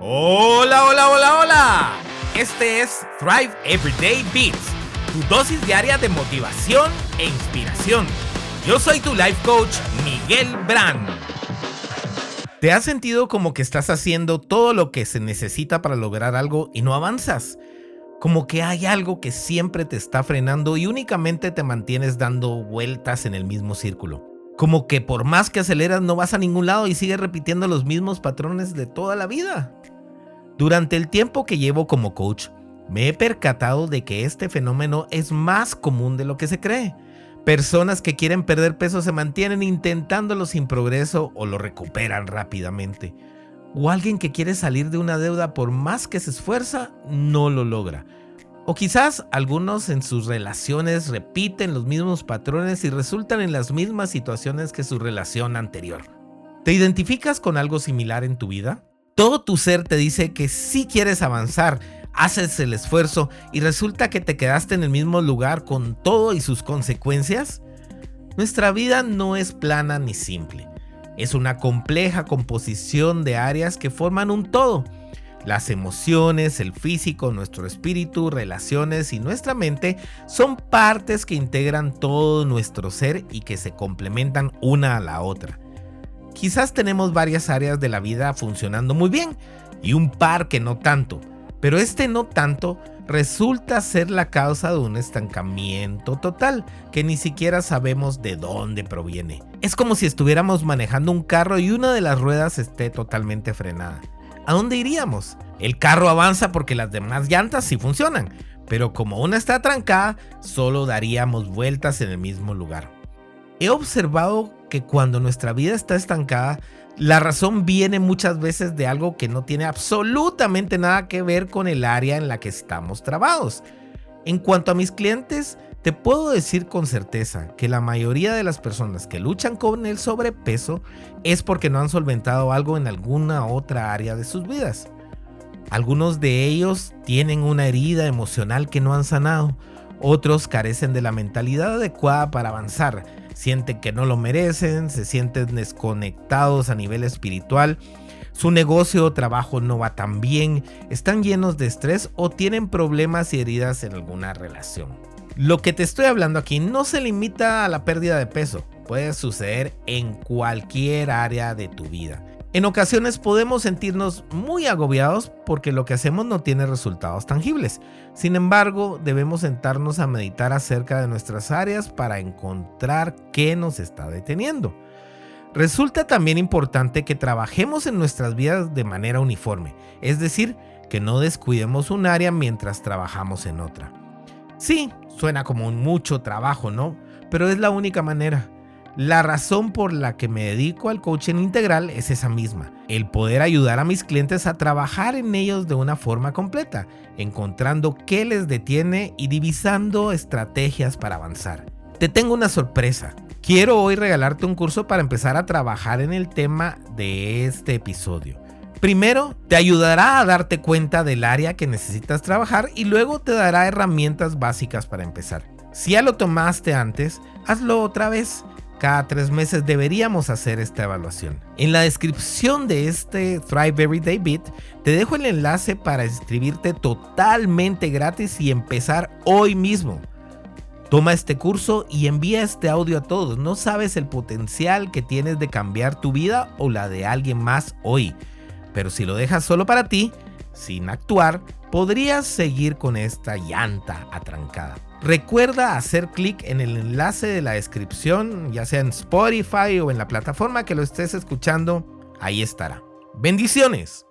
Hola, hola, hola, hola. Este es Thrive Everyday Beats, tu dosis diaria de motivación e inspiración. Yo soy tu life coach, Miguel Brand. ¿Te has sentido como que estás haciendo todo lo que se necesita para lograr algo y no avanzas? Como que hay algo que siempre te está frenando y únicamente te mantienes dando vueltas en el mismo círculo. Como que por más que aceleras no vas a ningún lado y sigues repitiendo los mismos patrones de toda la vida. Durante el tiempo que llevo como coach, me he percatado de que este fenómeno es más común de lo que se cree. Personas que quieren perder peso se mantienen intentándolo sin progreso o lo recuperan rápidamente. O alguien que quiere salir de una deuda por más que se esfuerza, no lo logra. O quizás algunos en sus relaciones repiten los mismos patrones y resultan en las mismas situaciones que su relación anterior. ¿Te identificas con algo similar en tu vida? Todo tu ser te dice que si quieres avanzar, haces el esfuerzo y resulta que te quedaste en el mismo lugar con todo y sus consecuencias. Nuestra vida no es plana ni simple. Es una compleja composición de áreas que forman un todo. Las emociones, el físico, nuestro espíritu, relaciones y nuestra mente son partes que integran todo nuestro ser y que se complementan una a la otra. Quizás tenemos varias áreas de la vida funcionando muy bien y un par que no tanto, pero este no tanto resulta ser la causa de un estancamiento total que ni siquiera sabemos de dónde proviene. Es como si estuviéramos manejando un carro y una de las ruedas esté totalmente frenada. ¿A dónde iríamos? El carro avanza porque las demás llantas sí funcionan, pero como una está trancada, solo daríamos vueltas en el mismo lugar. He observado que cuando nuestra vida está estancada, la razón viene muchas veces de algo que no tiene absolutamente nada que ver con el área en la que estamos trabados. En cuanto a mis clientes, te puedo decir con certeza que la mayoría de las personas que luchan con el sobrepeso es porque no han solventado algo en alguna otra área de sus vidas. Algunos de ellos tienen una herida emocional que no han sanado, otros carecen de la mentalidad adecuada para avanzar sienten que no lo merecen, se sienten desconectados a nivel espiritual, su negocio o trabajo no va tan bien, están llenos de estrés o tienen problemas y heridas en alguna relación. Lo que te estoy hablando aquí no se limita a la pérdida de peso, puede suceder en cualquier área de tu vida. En ocasiones podemos sentirnos muy agobiados porque lo que hacemos no tiene resultados tangibles. Sin embargo, debemos sentarnos a meditar acerca de nuestras áreas para encontrar qué nos está deteniendo. Resulta también importante que trabajemos en nuestras vidas de manera uniforme, es decir, que no descuidemos un área mientras trabajamos en otra. Sí, suena como mucho trabajo, ¿no? Pero es la única manera. La razón por la que me dedico al coaching integral es esa misma, el poder ayudar a mis clientes a trabajar en ellos de una forma completa, encontrando qué les detiene y divisando estrategias para avanzar. Te tengo una sorpresa. Quiero hoy regalarte un curso para empezar a trabajar en el tema de este episodio. Primero, te ayudará a darte cuenta del área que necesitas trabajar y luego te dará herramientas básicas para empezar. Si ya lo tomaste antes, hazlo otra vez cada tres meses deberíamos hacer esta evaluación. En la descripción de este Thrive Everyday Beat te dejo el enlace para inscribirte totalmente gratis y empezar hoy mismo. Toma este curso y envía este audio a todos. No sabes el potencial que tienes de cambiar tu vida o la de alguien más hoy. Pero si lo dejas solo para ti, sin actuar, podrías seguir con esta llanta atrancada. Recuerda hacer clic en el enlace de la descripción, ya sea en Spotify o en la plataforma que lo estés escuchando, ahí estará. Bendiciones.